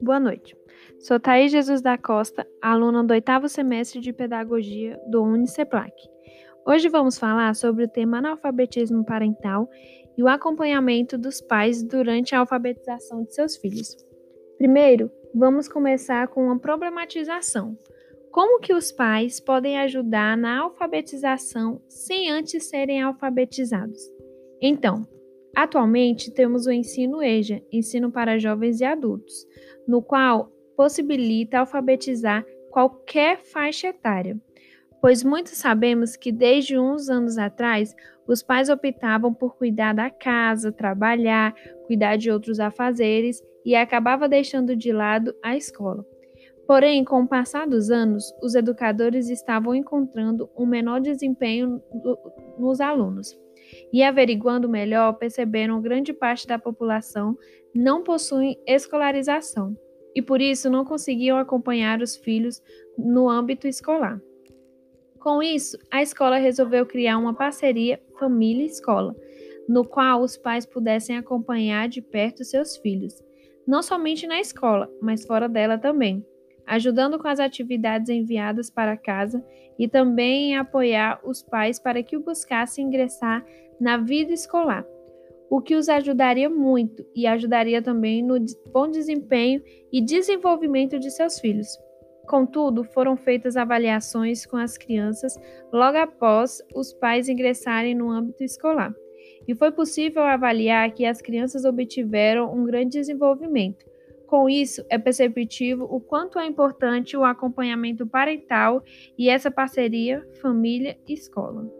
Boa noite. Sou Thaís Jesus da Costa, aluna do oitavo semestre de Pedagogia do Uniceplac. Hoje vamos falar sobre o tema analfabetismo parental e o acompanhamento dos pais durante a alfabetização de seus filhos. Primeiro, vamos começar com uma problematização. Como que os pais podem ajudar na alfabetização sem antes serem alfabetizados? Então, Atualmente, temos o ensino EJA, ensino para jovens e adultos, no qual possibilita alfabetizar qualquer faixa etária, pois muitos sabemos que desde uns anos atrás os pais optavam por cuidar da casa, trabalhar, cuidar de outros afazeres e acabava deixando de lado a escola. Porém, com o passar dos anos, os educadores estavam encontrando um menor desempenho nos alunos e averiguando melhor, perceberam que grande parte da população não possui escolarização e por isso não conseguiam acompanhar os filhos no âmbito escolar. Com isso, a escola resolveu criar uma parceria família-escola, no qual os pais pudessem acompanhar de perto seus filhos, não somente na escola, mas fora dela também, ajudando com as atividades enviadas para casa e também em apoiar os pais para que o buscassem ingressar na vida escolar, o que os ajudaria muito e ajudaria também no bom desempenho e desenvolvimento de seus filhos. Contudo, foram feitas avaliações com as crianças logo após os pais ingressarem no âmbito escolar. E foi possível avaliar que as crianças obtiveram um grande desenvolvimento. Com isso, é perceptível o quanto é importante o acompanhamento parental e essa parceria família-escola.